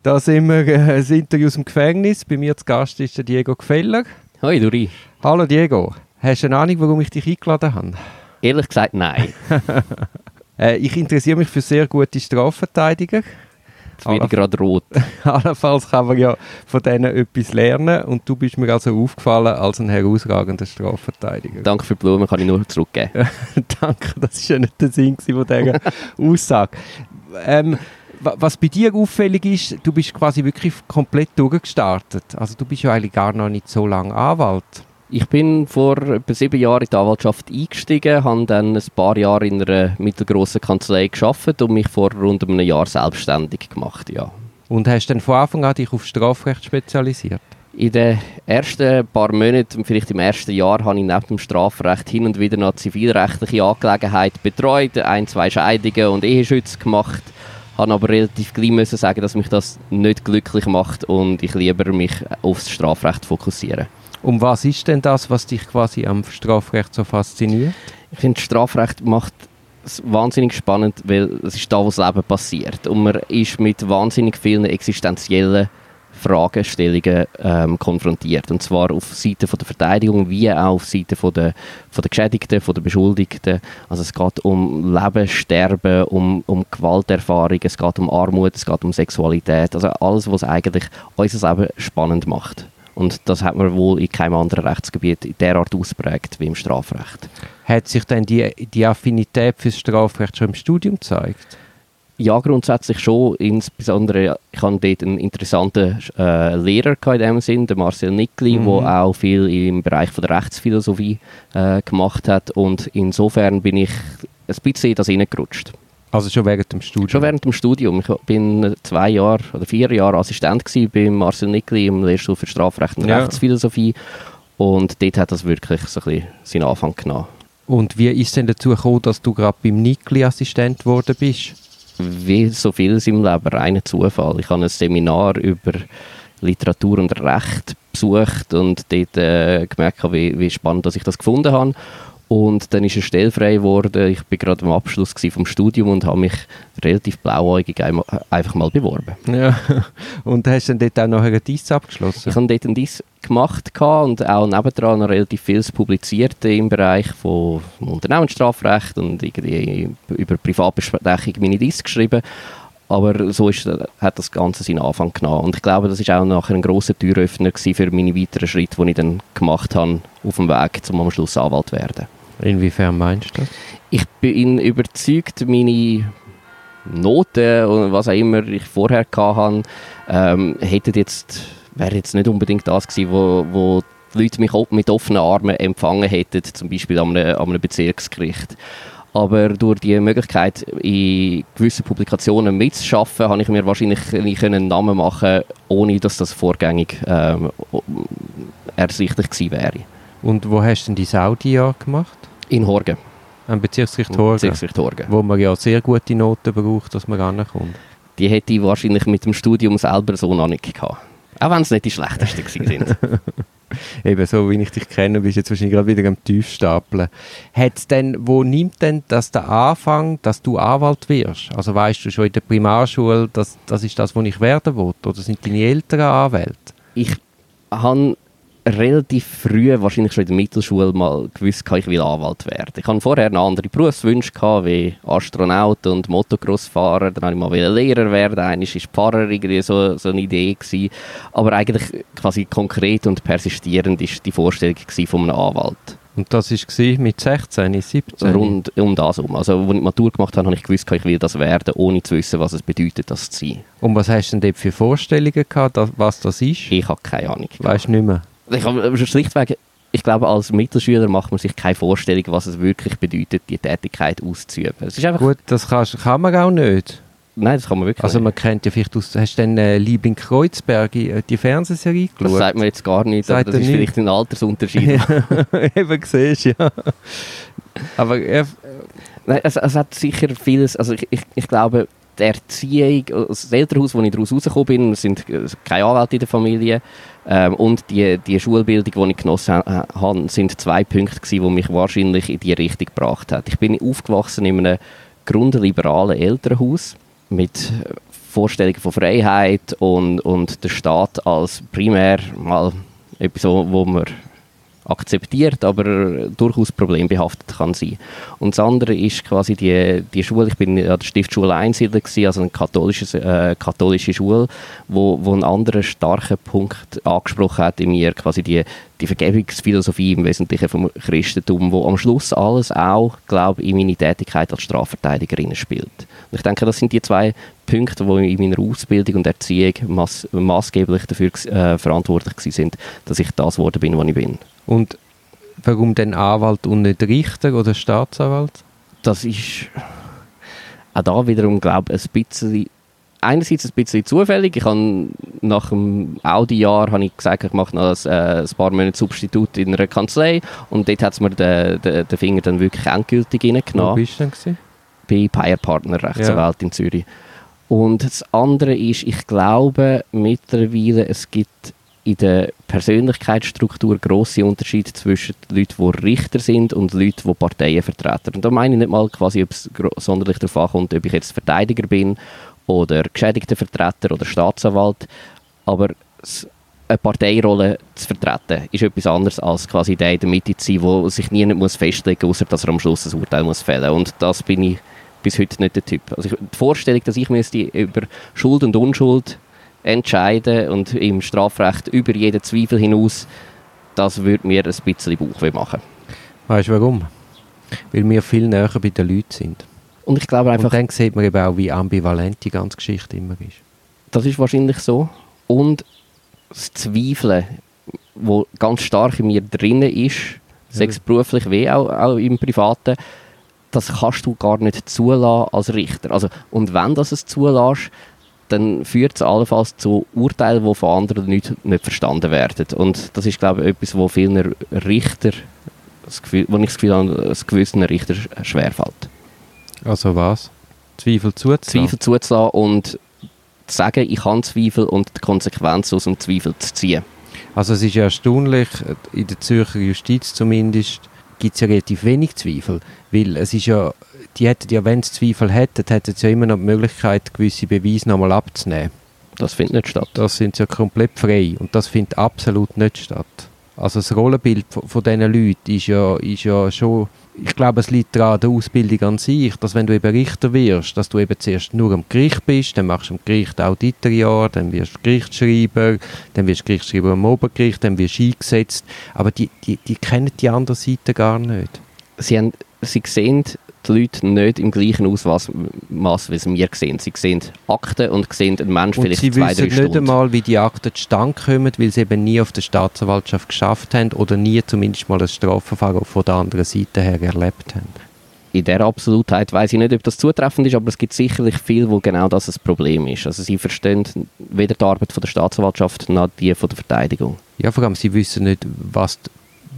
Da sind wir äh, ein Interview aus dem Gefängnis. Bei mir zu Gast ist der Diego Gefeller. Hoi, Duri. Hallo Diego. Hast du eine Ahnung, warum ich dich eingeladen habe? Ehrlich gesagt, nein. äh, ich interessiere mich für sehr gute Strafverteidiger. Jetzt bin ich gerade rot. Allenfalls kann man ja von denen etwas lernen und du bist mir also aufgefallen als ein herausragender Strafverteidiger. Danke für die Blumen, kann ich nur zurückgeben. Danke, das war ja nicht der Sinn von dieser Aussage. Ähm, was bei dir auffällig ist, du bist quasi wirklich komplett durchgestartet. Also du bist ja eigentlich gar noch nicht so lange Anwalt. Ich bin vor etwa sieben Jahren in die Anwaltschaft eingestiegen, habe dann ein paar Jahre in einer mittelgroßen Kanzlei geschafft und mich vor rund einem Jahr selbstständig gemacht, ja. Und hast dann von Anfang an dich auf Strafrecht spezialisiert? In den ersten paar Monaten, vielleicht im ersten Jahr, habe ich neben dem Strafrecht hin und wieder noch zivilrechtliche Angelegenheiten betreut, ein, zwei Scheidungen und Eheschütze gemacht habe aber relativ gleich müssen sagen, dass mich das nicht glücklich macht und ich lieber mich aufs Strafrecht fokussiere. Um was ist denn das, was dich quasi am Strafrecht so fasziniert? Ich finde, Strafrecht macht es wahnsinnig spannend, weil es ist da, wo das Leben passiert. Und man ist mit wahnsinnig vielen existenziellen Fragestellungen ähm, konfrontiert. Und zwar auf Seite von der Verteidigung wie auch auf Seite von der, von der Geschädigten, von der Beschuldigten. Also es geht um Leben, Sterben, um, um Gewalterfahrung, es geht um Armut, es geht um Sexualität. Also alles, was eigentlich unser Leben spannend macht. Und das hat man wohl in keinem anderen Rechtsgebiet derart ausprägt wie im Strafrecht. Hat sich denn die, die Affinität fürs Strafrecht schon im Studium gezeigt? Ja, grundsätzlich schon. Insbesondere, ich hatte dort einen interessanten äh, Lehrer in dem Sinn, den Marcel Nickli, mhm. der auch viel im Bereich von der Rechtsphilosophie äh, gemacht hat. Und insofern bin ich ein bisschen in das hineingerutscht. Also schon während dem Studium? Schon während dem Studium. Ich bin zwei Jahre oder vier Jahre Assistent bei Marcel Nickli im Lehrstuhl für Strafrecht und ja. Rechtsphilosophie. Und dort hat das wirklich so ein bisschen seinen Anfang genommen. Und wie ist es denn dazu gekommen, dass du gerade beim Nickli Assistent geworden bist? Wie so vieles im Leben reiner Zufall. Ich habe ein Seminar über Literatur und Recht besucht und dort äh, gemerkt, wie, wie spannend dass ich das gefunden habe. Und dann ist eine Stelle frei geworden. Ich bin gerade am Abschluss vom Studium und habe mich relativ blauäugig einfach mal beworben. Ja. Und hast du dann dort auch noch einen Diss abgeschlossen? Ich habe dort einen Diss gemacht und auch nebendran noch relativ vieles publiziert im Bereich von Unternehmensstrafrecht und irgendwie über Privatbesprechung meine Diss geschrieben. Aber so ist, hat das Ganze seinen Anfang genommen. Und ich glaube, das ist auch nachher ein grosser Türöffner für meine weiteren Schritte, die ich dann gemacht habe auf dem Weg, um am Schluss Anwalt zu werden. Inwiefern meinst du das? Ich bin überzeugt, meine Noten und was auch immer ich vorher hatte, ähm, hätten jetzt, wäre jetzt nicht unbedingt das gewesen, wo, wo die Leute mich mit offenen Armen empfangen hätten, zum Beispiel an einem, an einem Bezirksgericht. Aber durch die Möglichkeit, in gewissen Publikationen mitzuschaffen, habe ich mir wahrscheinlich einen Namen machen ohne dass das vorgängig ähm, ersichtlich gewesen wäre. Und wo hast du denn die Saudi-Jahr gemacht? In Horgen. Am Bezirksgericht Horgen? Bezirksgericht Horgen. Wo man ja sehr gute Noten braucht, dass man rankommt. Die hätte ich wahrscheinlich mit dem Studium selber so noch nicht gehabt. Auch wenn es nicht die schlechtesten sind. Eben, so wie ich dich kenne, bist du jetzt wahrscheinlich gerade wieder am Tiefstapeln. Hat's denn, wo nimmt denn das der Anfang, dass du Anwalt wirst? Also weißt du schon in der Primarschule, dass das ist das, was ich werden will? Oder sind deine Eltern Anwälte? Ich habe relativ früh, wahrscheinlich schon in der Mittelschule, mal gewusst, ich will Anwalt werden. Ich hatte vorher noch andere Berufswünsche, gehabt, wie Astronaut und Motocrossfahrer. Dann wollte ich mal Lehrer werden. Eines war Pfarrer, irgendwie so, so eine Idee. Gewesen. Aber eigentlich quasi konkret und persistierend war die Vorstellung von einem Anwalt. Und das war mit 16, 17? Rund um das um. Also, als ich Matur gemacht habe, habe ich gewusst, ich will das werden, ohne zu wissen, was es bedeutet, das zu sein. Und was hast du denn dort für Vorstellungen gehabt, was das ist? Ich habe keine Ahnung. Weißt du nicht mehr? Ich habe schlichtweg, ich glaube, als Mittelschüler macht man sich keine Vorstellung, was es wirklich bedeutet, die Tätigkeit auszuüben. Es ist einfach Gut, das kann, kann man auch nicht. Nein, das kann man wirklich Also man nicht. kennt ja vielleicht aus, hast du denn äh, Liebling Kreuzberg, äh, die Fernsehserie geschaut? Das sagt man jetzt gar nicht, aber das ist nicht. vielleicht ein Altersunterschied. Eben, siehst du, ja. Aber äh, Nein, es, es, hat sicher vieles, also ich, ich, ich glaube, die Erziehung, das Elternhaus, wo ich daraus rausgekommen bin, es sind keine Anwälte in der Familie, ähm, und die, die Schulbildung, die ich genossen habe, sind zwei Punkte gewesen, die mich wahrscheinlich in die Richtung gebracht haben. Ich bin aufgewachsen in einem grundliberalen Elternhaus mit Vorstellungen von Freiheit und, und der Staat als primär mal etwas, wo man akzeptiert, aber durchaus problembehaftet kann sein. Und das andere ist quasi die, die Schule, ich bin an der Stiftschule Einsiedler gewesen, also eine katholische, äh, katholische Schule, wo, wo einen anderen starken Punkt angesprochen hat in mir, quasi die, die Vergebungsphilosophie im Wesentlichen vom Christentum, wo am Schluss alles auch, glaube ich, in meine Tätigkeit als Strafverteidigerin spielt. Und ich denke, das sind die zwei Punkte, die in meiner Ausbildung und Erziehung maß, maßgeblich dafür äh, verantwortlich sind, dass ich das geworden bin, was ich bin. Und warum denn Anwalt und nicht Richter oder Staatsanwalt? Das ist auch da wiederum, glaube ich, ein bisschen einerseits ein bisschen zufällig. Ich habe nach dem Audi-Jahr habe ich gesagt, ich mache noch ein, äh, ein paar Monate Substitut in einer Kanzlei und dort hat es mir den, den, den, Finger dann wirklich endgültig reingenommen. Wo bist du denn? Gewesen? Bei Payer Partner Rechtsanwalt ja. in Zürich. Und das andere ist, ich glaube mittlerweile, es gibt in der Persönlichkeitsstruktur grosse Unterschiede zwischen Leuten, die Richter sind und Leuten, die Parteien vertreten. Und da meine ich nicht mal quasi, ob es sonderlich darauf ankommt, ob ich jetzt Verteidiger bin oder Geschädigtenvertreter oder Staatsanwalt, aber eine Parteirolle zu vertreten, ist etwas anderes als quasi der in der Mitte zu sein, wo sich niemand muss festlegen muss, außer dass er am Schluss ein Urteil muss fällen muss. Und das bin ich bis heute nicht der Typ. Also die Vorstellung, dass ich müsste über Schuld und Unschuld entscheiden und im Strafrecht über jeden Zweifel hinaus, das würde mir ein bisschen Bauchweh machen. Weißt du warum? Weil wir viel näher bei den Leuten sind. Und ich glaube einfach... Und dann sieht man eben auch, wie ambivalent die ganze Geschichte immer ist. Das ist wahrscheinlich so. Und das Zweifeln, wo ganz stark in mir drin ist, sei es beruflich wie auch, auch im Privaten, das kannst du gar nicht zulassen als Richter. Also, und wenn das es zulässt, dann führt es allenfalls zu Urteilen, die von anderen nicht, nicht verstanden werden. Und das ist, glaube ich, etwas, wo vielen Richter, das Gefühl, wo ich das Gefühl habe, es gewissen Richter schwerfällt. Also was? Zweifel zuzulassen? Zweifel zuzulassen und zu sagen, ich kann Zweifel und die Konsequenz aus dem Zweifel zu ziehen. Also es ist ja erstaunlich, in der Zürcher Justiz zumindest, gibt es ja relativ wenig Zweifel, weil es ist ja die hätten ja, wenn sie Zweifel hätten, hätten sie ja immer noch die Möglichkeit, gewisse Beweise nochmal abzunehmen. Das findet nicht statt. Das sind sie ja komplett frei und das findet absolut nicht statt. Also das Rollenbild von, von diesen Leuten ist ja, ist ja schon, ich glaube, es liegt daran der Ausbildung an sich, dass wenn du eben Richter wirst, dass du eben zuerst nur am Gericht bist, dann machst du am Gericht Auditorjahr, dann wirst du Gerichtsschreiber, dann wirst du Gerichtsschreiber am Obergericht, dann wirst du eingesetzt, aber die, die, die kennen die andere Seite gar nicht. Sie, haben, sie sehen die Leute nicht im gleichen Ausmaß, wie es wir sehen. Sie sehen Akten und sehen einen Menschen vielleicht zwei, drei Stunden. sie wissen nicht einmal, wie die Akten zustande kommen, weil sie eben nie auf der Staatsanwaltschaft geschafft haben oder nie zumindest mal ein Strafverfahren von der anderen Seite her erlebt haben. In der Absolutheit weiß ich nicht, ob das zutreffend ist, aber es gibt sicherlich viel, wo genau das ein Problem ist. Also sie verstehen weder die Arbeit von der Staatsanwaltschaft noch die von der Verteidigung. Ja, vor allem sie wissen nicht, was,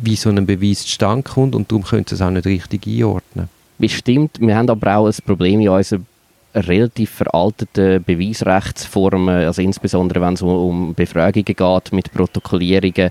wie so ein Beweis zustande kommt und darum können sie es auch nicht richtig einordnen bestimmt. Wir haben aber auch ein Problem in unserer relativ veralteten Beweisrechtsformen, also insbesondere wenn es um Befragungen geht mit Protokollierungen.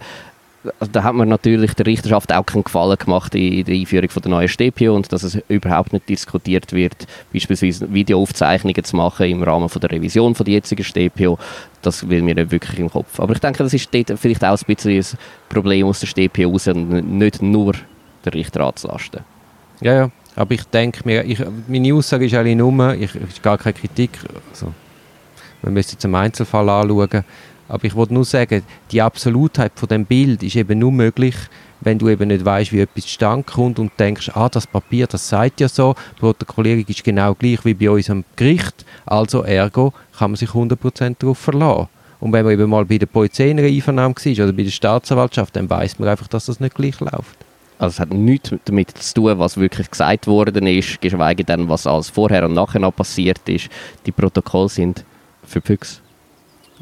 Also da hat man natürlich der Richterschaft auch keinen Gefallen gemacht in der Einführung von der neuen StPO und dass es überhaupt nicht diskutiert wird, beispielsweise Videoaufzeichnungen zu machen im Rahmen von der Revision von der jetzigen StPO, das will mir nicht wirklich im Kopf. Aber ich denke, das ist dort vielleicht auch ein bisschen ein Problem aus der StPO raus und nicht nur der Richter anzulasten. Ja, ja, aber ich denke mir, ich, meine Aussage ist eigentlich nur, ich, ist gar keine Kritik, also, man müsste jetzt einen Einzelfall anschauen, aber ich wollte nur sagen, die Absolutheit von dem Bild ist eben nur möglich, wenn du eben nicht weißt, wie etwas zustande kommt und denkst, ah, das Papier, das sagt ja so, die Protokollierung ist genau gleich wie bei uns am Gericht, also ergo kann man sich 100% darauf verlassen. Und wenn man eben mal bei der Polizei in einer Einvernahme war oder bei der Staatsanwaltschaft, dann weiß man einfach, dass das nicht gleich läuft. Also es hat nichts damit zu tun, was wirklich gesagt worden ist, geschweige denn, was alles vorher und nachher noch passiert ist. Die Protokolle sind für Füchse.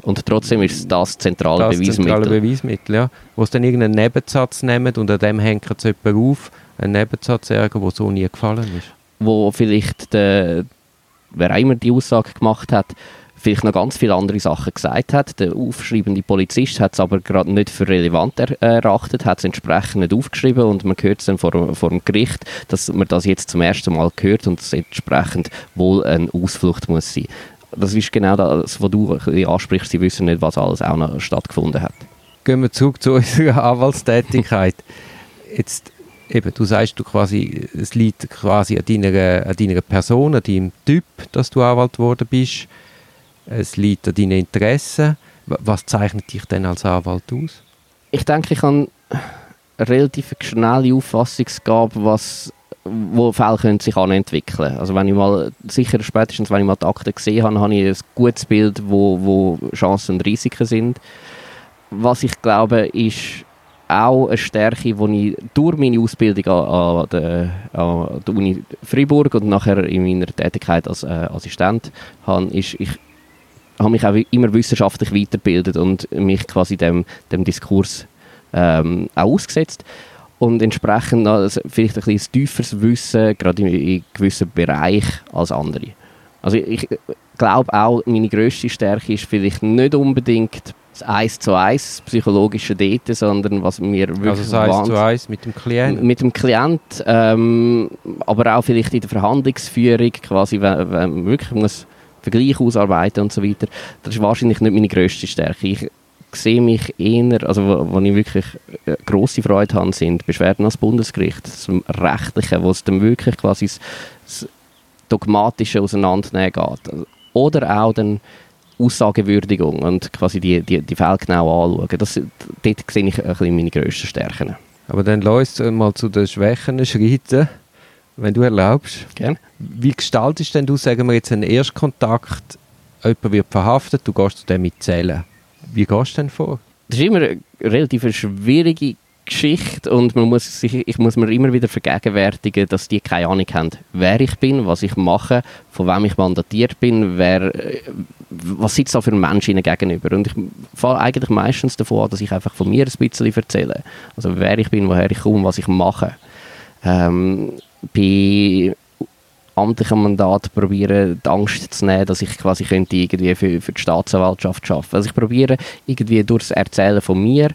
Und trotzdem ist das zentrale das Beweismittel. zentrale Beweismittel, ja. Wo sie dann irgendeinen Nebensatz nehmen und an dem hängt es jemand auf, einen Nebensatz sagen, der so nie gefallen ist. Wo vielleicht der, wer auch immer die Aussage gemacht hat, vielleicht noch ganz viele andere Sachen gesagt hat. Der aufschreibende Polizist hat es aber gerade nicht für relevant er erachtet, hat es entsprechend nicht aufgeschrieben und man hört es dann vor, vor dem Gericht, dass man das jetzt zum ersten Mal hört und es entsprechend wohl eine Ausflucht muss sein. das ist genau das, was du ansprichst. Sie wissen nicht, was alles auch noch stattgefunden hat. Gehen wir zurück zu unserer Anwaltstätigkeit. Jetzt, eben, du sagst, du quasi, es liegt quasi an deiner, an deiner Person, an deinem Typ, dass du Anwalt geworden bist. Es liegt an deinen Interessen. Was zeichnet dich denn als Anwalt aus? Ich denke, ich habe eine relativ schnelle Auffassungsgabe, was wo Fälle sich entwickeln Also wenn ich mal, sicher spätestens wenn ich mal die Akte gesehen habe, habe ich ein gutes Bild, wo, wo Chancen und Risiken sind. Was ich glaube, ist auch eine Stärke, die ich durch meine Ausbildung an, an, der, an der Uni Freiburg und nachher in meiner Tätigkeit als äh, Assistent habe, ist, ich habe mich auch immer wissenschaftlich weitergebildet und mich quasi dem, dem Diskurs ähm, auch ausgesetzt. Und entsprechend also vielleicht ein bisschen tieferes Wissen, gerade in, in gewissen Bereichen als andere. Also ich glaube auch, meine grösste Stärke ist vielleicht nicht unbedingt das Eins zu Eins psychologische Date, sondern was mir wirklich Also das Eins zu Eins mit dem Klient? Mit dem Klient, ähm, aber auch vielleicht in der Verhandlungsführung, quasi, wenn, wenn man wirklich muss Vergleich ausarbeiten und so weiter. Das ist wahrscheinlich nicht meine grösste Stärke. Ich sehe mich eher, also wo, wo ich wirklich äh, grosse Freude habe, sind Beschwerden als Bundesgericht, das Rechtliche, wo es dann wirklich quasi das, das dogmatische Auseinandernehmen geht. Oder auch dann Aussagewürdigung und quasi die, die, die Fälle genau anschauen. Das, dort sehe ich ein bisschen meine grössten Stärken. Aber dann lass uns mal zu den Schwächen schreiten, wenn du erlaubst. Gerne. Wie gestaltest denn du, sagen wir jetzt, einen Erstkontakt, jemand wird verhaftet, du gehst zu dem mitzählen. Wie gehst du denn vor? Das ist immer eine relativ schwierige Geschichte und man muss sich, ich muss mir immer wieder vergegenwärtigen, dass die keine Ahnung haben, wer ich bin, was ich mache, von wem ich mandatiert bin, wer, was sitzt da für ein Mensch ihnen gegenüber. Und ich fahre eigentlich meistens davon an, dass ich einfach von mir ein bisschen erzähle. Also wer ich bin, woher ich komme, was ich mache. Ähm, bei amtlichen Mandat probieren, die Angst zu nehmen, dass ich quasi könnte irgendwie für, für die Staatsanwaltschaft arbeiten. Also ich probiere irgendwie durch das Erzählen von mir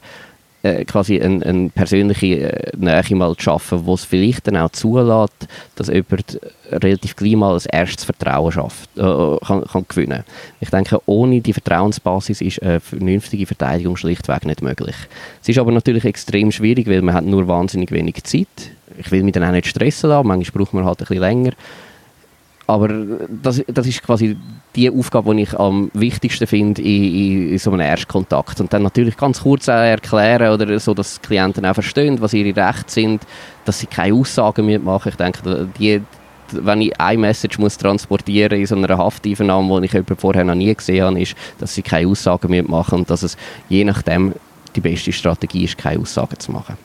äh, quasi eine, eine persönliche äh, Nähe mal zu schaffen, wo es vielleicht dann auch zulässt, dass jemand relativ gleich mal ein erstes Vertrauen schafft, äh, kann, kann gewinnen. Ich denke, ohne die Vertrauensbasis ist eine vernünftige Verteidigung schlichtweg nicht möglich. Es ist aber natürlich extrem schwierig, weil man hat nur wahnsinnig wenig Zeit. Ich will mich dann auch nicht stressen lassen, manchmal braucht man halt ein bisschen länger aber das, das ist quasi die Aufgabe, die ich am wichtigsten finde in, in, so einem Erstkontakt. Und dann natürlich ganz kurz erklären oder so, dass die Klienten auch verstehen, was ihre Rechte sind, dass sie keine Aussagen mehr machen. Ich denke, die, wenn ich eine Message muss transportieren in so einer Hafteinvernahme, die ich vorher noch nie gesehen habe, ist, dass sie keine Aussagen mehr machen und dass es je nachdem die beste Strategie ist, keine Aussagen zu machen.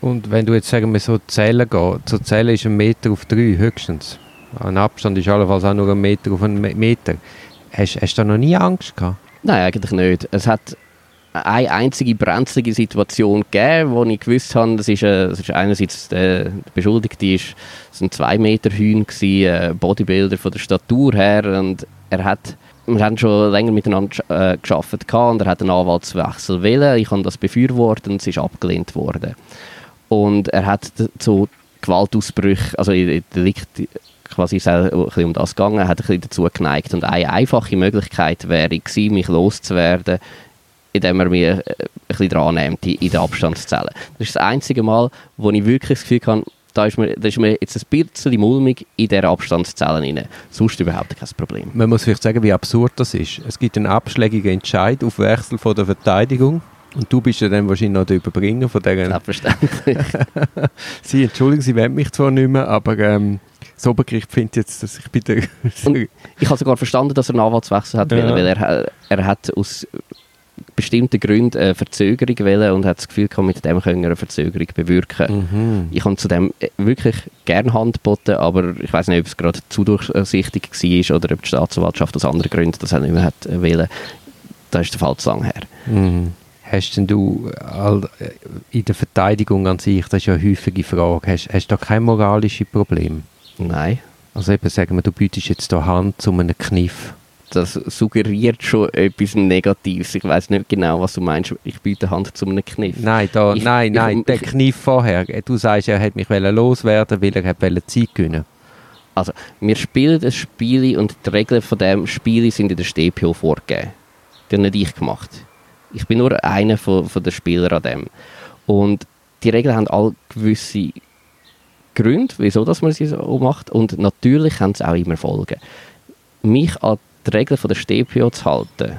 Und wenn du jetzt sagen wir so zählen gehst, so zählen ist ein Meter auf drei höchstens. Ein Abstand ist allenfalls auch nur ein Meter auf einen Meter. Hast, hast du da noch nie Angst gehabt? Nein, eigentlich nicht. Es hat eine einzige brenzlige Situation gegeben, wo ich gewusst habe, das ist, äh, das ist einerseits der, Beschuldigte ist, das ein zwei Meter Hühn gewesen, ein Bodybuilder von der Statur her und er hat wir haben schon länger miteinander äh, geschafft und er hat einen Anwaltswechsel wählen. Ich habe das befürwortet und es ist abgelehnt worden. Und er hat zu Gewaltausbrüchen, also liegt quasi ein bisschen um das gegangen, hat ein bisschen dazu geneigt. Und eine einfache Möglichkeit wäre gewesen, mich loszuwerden, indem er mir äh, ein bisschen dran nimmt, in den Abstand zu zählen. Das ist das einzige Mal, wo ich wirklich das Gefühl habe, da ist mir, da ist mir jetzt ein bisschen mulmig in dieser Abstandszelle rein. Sonst überhaupt kein Problem. Man muss vielleicht sagen, wie absurd das ist. Es gibt einen abschlägigen Entscheid auf Wechsel von der Verteidigung. Und du bist ja dann wahrscheinlich noch der Überbringer von dieser... Selbstverständlich. Sie, entschuldigen, Sie wollen mich zwar nicht mehr, aber ähm, das Obergericht findet jetzt, dass ich bitte... ich habe sogar verstanden, dass er einen Anwaltswechsel hat, ja. weil er, er hat aus bestimmten Gründen eine Verzögerung wählen und hat das Gefühl gehabt, mit dem können wir eine Verzögerung bewirken. Mhm. Ich habe zu dem wirklich gerne Hand geboten, aber ich weiß nicht, ob es gerade zu durchsichtig war oder ob die Staatsanwaltschaft aus anderen Gründen das nicht mehr hat wählen. Da ist der Fall zu lang her. Mhm. Hast denn du in der Verteidigung an sich, das ist ja eine häufige Frage, hast, hast du da kein moralisches Problem? Nein. Also eben sagen wir, du bietest jetzt da Hand zu einem Kniff. Das suggeriert schon etwas Negatives. Ich weiß nicht genau, was du meinst. Ich biete Hand zu einem Kniff. Nein, da, ich, nein, nein, ich, der Kniff vorher. Du sagst, er hat mich loswerden, weil er Zeit gewinnen Also, wir spielen ein Spiel und die Regeln von dem Spiel sind in der StPO vorgegeben. Die habe nicht ich gemacht. Ich bin nur einer von, von den Spielern an dem. Und die Regeln haben alle gewisse Gründe, wieso dass man sie so macht. Und natürlich haben sie auch immer Folgen. Mich an die Regeln von der StPO zu halten,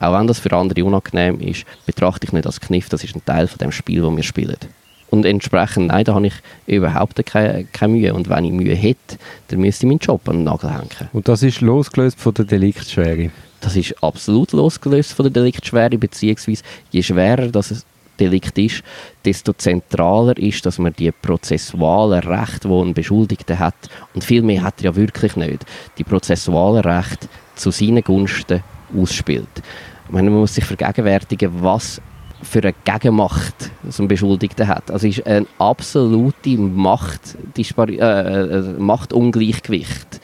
auch wenn das für andere unangenehm ist, betrachte ich nicht als Kniff, das ist ein Teil von dem Spiel, das wir spielen. Und entsprechend, nein, da habe ich überhaupt keine, keine Mühe. Und wenn ich Mühe hätte, dann müsste ich meinen Job an den Nagel hängen. Und das ist losgelöst von der Deliktschwere? Das ist absolut losgelöst von der Deliktschwere, beziehungsweise je schwerer das ein Delikt ist, desto zentraler ist, dass man die prozessualen Rechte, die ein Beschuldigter hat, und viel mehr hat er ja wirklich nicht, die prozessualen Rechte zu seinen Gunsten ausspielt. Man muss sich vergegenwärtigen, was für eine Gegenmacht so ein Beschuldigter hat. Also es ist ein absolute Macht, äh, äh, Machtungleichgewicht.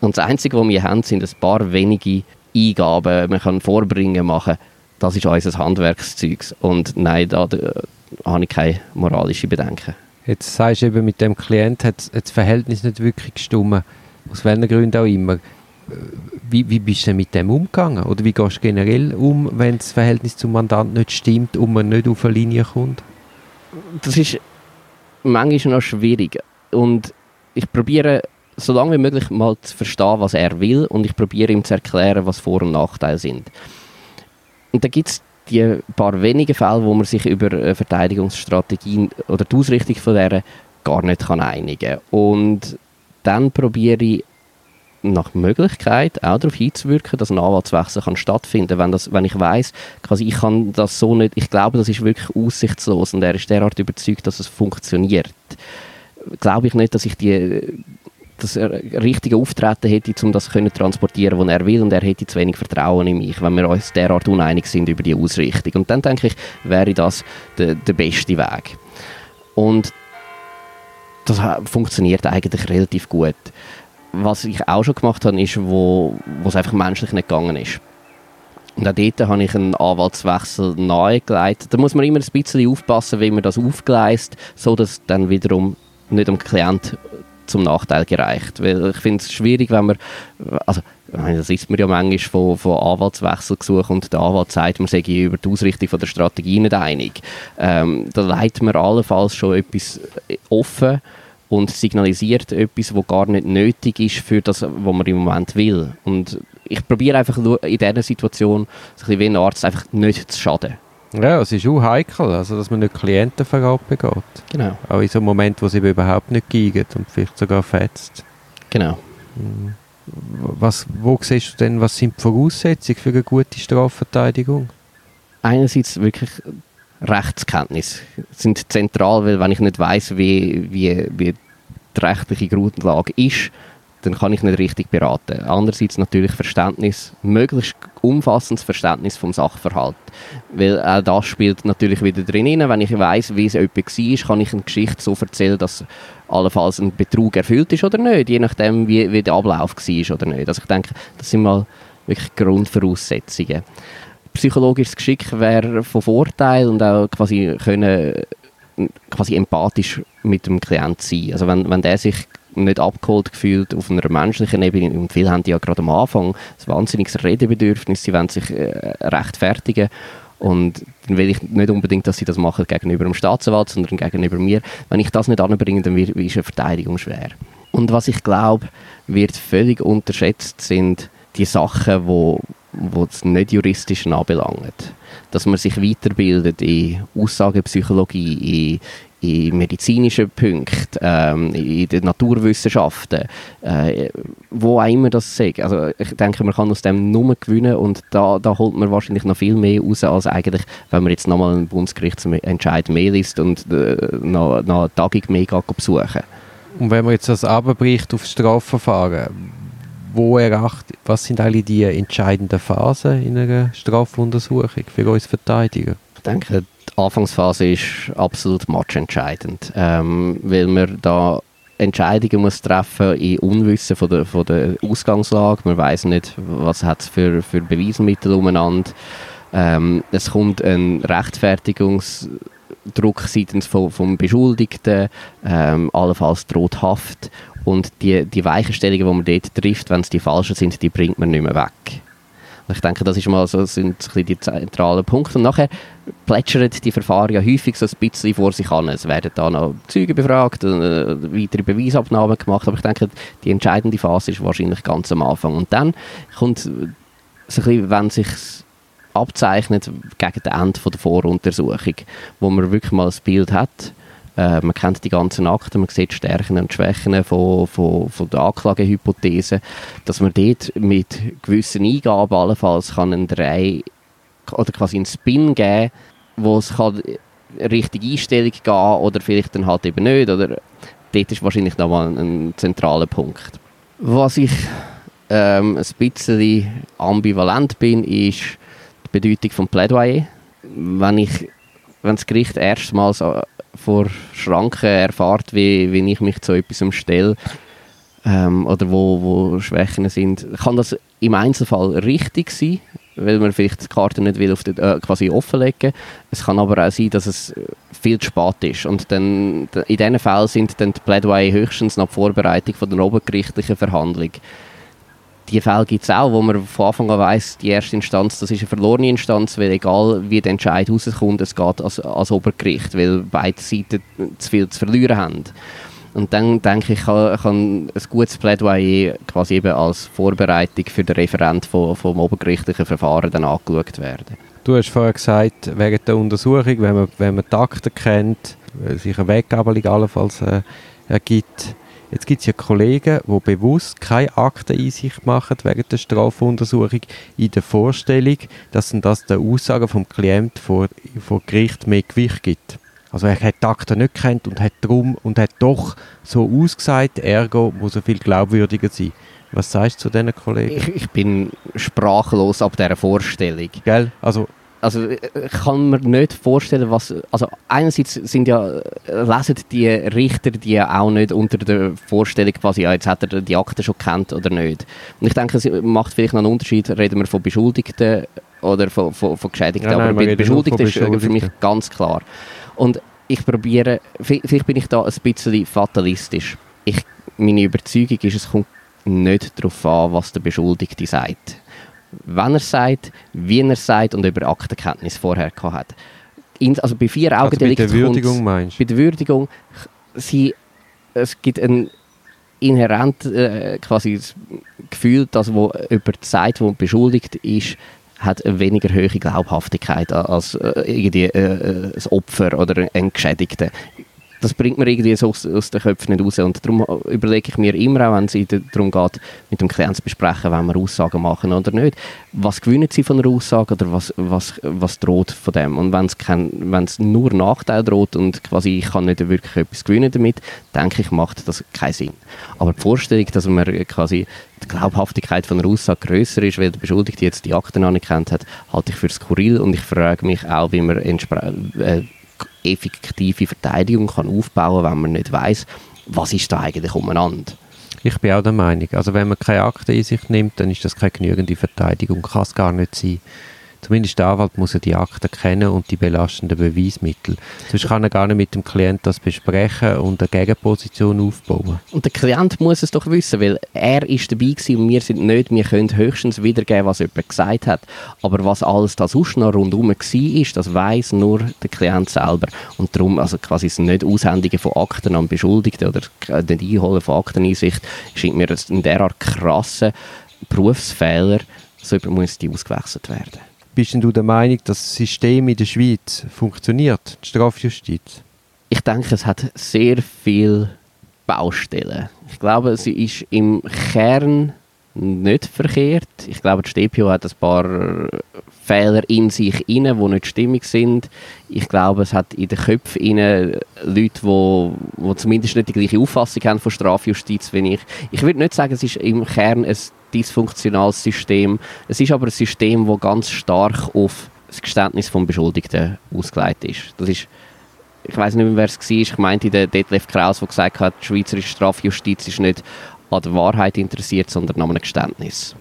Und das Einzige, was wir haben, sind ein paar wenige Eingaben. Man kann Vorbringen machen. Das ist unser Handwerkszeug. Und nein, da, da habe ich keine moralischen Bedenken. Jetzt sagst du eben, mit dem Klient hat das Verhältnis nicht wirklich gestimmt. Aus welchen Gründen auch immer wie, wie bist du mit dem umgegangen? Oder wie gehst du generell um, wenn das Verhältnis zum Mandant nicht stimmt und man nicht auf eine Linie kommt? Das ist manchmal noch schwierig. Und ich probiere so lange wie möglich mal zu verstehen, was er will und ich probiere ihm zu erklären, was Vor- und Nachteile sind. Und da gibt es die paar wenigen Fälle, wo man sich über Verteidigungsstrategien oder die Ausrichtung von der gar nicht kann einigen kann. Und dann probiere ich nach Möglichkeit auch darauf hinzuwirken, dass ein Anwaltswechsel kann stattfinden wenn, wenn ich weiß, quasi ich kann das so nicht, ich glaube, das ist wirklich aussichtslos und er ist derart überzeugt, dass es funktioniert. Glaube ich nicht, dass ich die das richtige Auftreten hätte, um das zu transportieren, was er will und er hätte zu wenig Vertrauen in mich, wenn wir uns derart uneinig sind über die Ausrichtung. Und dann denke ich, wäre das der, der beste Weg. Und das funktioniert eigentlich relativ gut was ich auch schon gemacht habe, ist, wo, wo es einfach menschlich nicht gegangen ist. Und auch dort habe ich einen Anwaltswechsel nahegelegt. Da muss man immer ein bisschen aufpassen, wie man das aufgleist, so dass dann wiederum nicht dem Klient zum Nachteil gereicht. Weil ich finde es schwierig, wenn man, also das ist mir ja manchmal von, von Anwaltswechsel gesucht und der Anwalt sagt, man sei über die Ausrichtung von der Strategie nicht einig. Ähm, da leitet man allenfalls schon etwas offen und signalisiert etwas, was gar nicht nötig ist für das, was man im Moment will. Und ich probiere einfach in dieser Situation, wie ein Arzt, einfach nicht zu schaden. Ja, es ist auch heikel, also dass man nicht Klientenverrat begeht. Genau. Auch in so einem Moment, wo es überhaupt nicht geht und vielleicht sogar fetzt. Genau. Was, wo siehst du denn, was sind die Voraussetzungen für eine gute Strafverteidigung? Einerseits wirklich Rechtskenntnis sind zentral, weil wenn ich nicht weiß, wie, wie, wie die rechtliche Grundlage ist, dann kann ich nicht richtig beraten. Andererseits natürlich Verständnis, möglichst umfassendes Verständnis vom Sachverhalt. Weil auch das spielt natürlich wieder drin. Wenn ich weiß, wie es jemand war, kann ich eine Geschichte so erzählen, dass allenfalls ein Betrug erfüllt ist oder nicht, je nachdem, wie, wie der Ablauf war oder nicht. Also ich denke, das sind mal wirklich Grundvoraussetzungen psychologisches Geschick wäre von Vorteil und auch quasi können quasi empathisch mit dem Klient sein. Also wenn, wenn der sich nicht abgeholt gefühlt auf einer menschlichen Ebene und viele haben ja gerade am Anfang ein wahnsinniges Redebedürfnis, sie wollen sich äh, rechtfertigen und dann will ich nicht unbedingt, dass sie das machen gegenüber dem Staatsanwalt, sondern gegenüber mir. Wenn ich das nicht anbringe, dann ist eine Verteidigung schwer. Und was ich glaube, wird völlig unterschätzt, sind die Sachen, die wo es nicht juristisch anbelangt. Dass man sich weiterbildet in Aussagepsychologie, in, in medizinischen Punkten, ähm, in den Naturwissenschaften, äh, wo auch immer das sagt. Also ich denke, man kann aus dem nur gewinnen und da, da holt man wahrscheinlich noch viel mehr raus, als eigentlich, wenn man jetzt nochmal einen Bundesgerichtsentscheid mehr liest und äh, noch, noch eine Tagung mehr besuchen Und wenn man jetzt das abbricht auf Strafverfahren, wo erachtet, was sind eigentlich die entscheidenden Phasen in einer Strafuntersuchung für uns Verteidiger? Ich denke, Anfangsphase ist absolut matchentscheidend, ähm, weil man da Entscheidungen muss treffen in Unwissen von der, von der Ausgangslage. Man weiß nicht, was es für, für Beweismittel umeinander. Ähm, es kommt ein Rechtfertigungsdruck seitens vom, vom Beschuldigten, ähm, allenfalls droht Haft Und die, die Weichenstellungen, die man dort trifft, wenn es die falschen sind, die bringt man nicht mehr weg. Ich denke, das ist mal so, sind so die zentralen Punkte. Und nachher plätschern die Verfahren ja häufig so ein bisschen vor sich an. Es werden da noch Zeugen befragt, äh, weitere Beweisabnahmen gemacht, aber ich denke, die entscheidende Phase ist wahrscheinlich ganz am Anfang. Und dann kommt so ein bisschen, wenn sich abzeichnet gegen das Ende der Voruntersuchung, wo man wirklich mal ein Bild hat, äh, man kennt die ganzen Akten, man sieht Stärken und Schwächen von, von, von der Anklagehypothese, dass man dort mit gewissen Eingaben allenfalls kann einen Drei oder quasi einen Spin geben, wo es kann richtige Einstellung gehen oder vielleicht dann halt eben nicht. Oder dort ist wahrscheinlich nochmal ein, ein zentraler Punkt. Was ich ähm, ein bisschen ambivalent bin, ist die Bedeutung von Plädoyer. Wenn ich wenn das Gericht erstmals vor Schranken erfahrt, wie, wie ich mich zu etwas stelle ähm, oder wo, wo Schwächen sind, kann das im Einzelfall richtig sein, weil man vielleicht die Karte nicht will auf die, äh, quasi offenlegen Es kann aber auch sein, dass es viel zu spät ist. Und dann, in diesen Fällen sind dann die Plädoyer höchstens nach Vorbereitung von der obergerichtlichen Verhandlung die Fälle gibt es auch, wo man von Anfang an weiss, die erste Instanz, das ist eine verlorene Instanz, weil egal wie der Entscheid rauskommt, es geht als, als Obergericht, weil beide Seiten zu viel zu verlieren haben. Und dann denke ich, kann, kann ein gutes Plädoyer quasi eben als Vorbereitung für den Referent vom, vom obergerichtlichen Verfahren dann angeschaut werden. Du hast vorher gesagt, wegen der Untersuchung, wenn man, wenn man die Akten kennt, sich eine Weggabelung allenfalls äh, ergibt, Jetzt gibt es ja Kollegen, die bewusst keine Akteneinsicht machen wegen der Strafuntersuchung in der Vorstellung, dass das der Aussage vom Klient vor, vor Gericht mehr Gewicht gibt. Also er hat die Akten nicht kennt und hat drum und hat doch so ausgesagt, ergo muss er viel glaubwürdiger sein. Was sagst du zu diesen Kollegen? Ich, ich bin sprachlos ab dieser Vorstellung. Gell? Also also ich kann mir nicht vorstellen, was, also einerseits sind ja, lesen die Richter die ja auch nicht unter der Vorstellung quasi, ja, jetzt hat er die Akte schon kennt oder nicht. Und ich denke, es macht vielleicht noch einen Unterschied, reden wir von Beschuldigten oder von, von, von Geschädigten, ja, nein, aber bei Beschuldigten ist für mich ganz klar. Und ich probiere, vielleicht bin ich da ein bisschen fatalistisch. Ich, meine Überzeugung ist, es kommt nicht darauf an, was der Beschuldigte sagt wenn er sagt, wie er sagt und über Aktenkenntnis vorher gehabt hat. Also bei vier Augendelikten also bei der Würdigung meinst? Bei der Würdigung, sie, es gibt ein inhärent äh, quasi Gefühl, dass wo jemand sagt, wo beschuldigt ist, hat eine weniger hohe Glaubhaftigkeit als äh, irgendwie äh, äh ein Opfer oder ein Geschädigter das bringt mir irgendwie so aus, aus den Köpfen nicht raus. Und darum überlege ich mir immer auch, wenn es darum geht, mit dem Klienten zu besprechen, wenn wir Aussagen machen oder nicht, was gewinnen sie von einer Aussage oder was, was, was droht von dem. Und wenn es nur Nachteil droht und quasi ich kann nicht wirklich etwas gewinnen damit, denke ich, macht das keinen Sinn. Aber die Vorstellung, dass man quasi die Glaubhaftigkeit von einer Aussage größer ist, weil der Beschuldigte jetzt die Akten anerkannt hat, halte ich für skurril und ich frage mich auch, wie man äh, effektive Verteidigung kann aufbauen kann, wenn man nicht weiß, was ist da eigentlich umeinander. Ich bin auch der Meinung, also wenn man keine Akte in sich nimmt, dann ist das keine genügende Verteidigung, kann es gar nicht sein. Zumindest der Anwalt muss ja die Akten kennen und die belastenden Beweismittel. Sonst kann er gar nicht mit dem Klient das besprechen und eine Gegenposition aufbauen. Und der Klient muss es doch wissen, weil er ist dabei gewesen und wir sind nicht. Wir können höchstens wiedergeben, was jemand gesagt hat. Aber was alles da sonst noch rundherum war, das weiß nur der Klient selber. Und darum, also quasi das nicht Aushändigen von Akten an Beschuldigten oder nicht Einholen von Akteneinsicht, scheint mir ein derart krasser Berufsfehler, so muss die ausgewechselt werden. Bist denn du der Meinung, dass das System in der Schweiz funktioniert, die Strafjustiz? Ich denke, es hat sehr viele Baustellen. Ich glaube, sie ist im Kern nicht verkehrt. Ich glaube, die StPO hat ein paar Fehler in sich inne, die nicht stimmig sind. Ich glaube, es hat in den Köpfen Leute, die, die zumindest nicht die gleiche Auffassung haben von Strafjustiz wie ich. Ich würde nicht sagen, es ist im Kern ein dysfunktionales System. Es ist aber ein System, das ganz stark auf das Geständnis des Beschuldigten ausgelegt ist. Das ist ich weiß nicht mehr, wer es war. Ich meinte der Detlef Kraus, der gesagt hat, die schweizerische Strafjustiz ist nicht an der Wahrheit interessiert, sondern an einem Geständnis.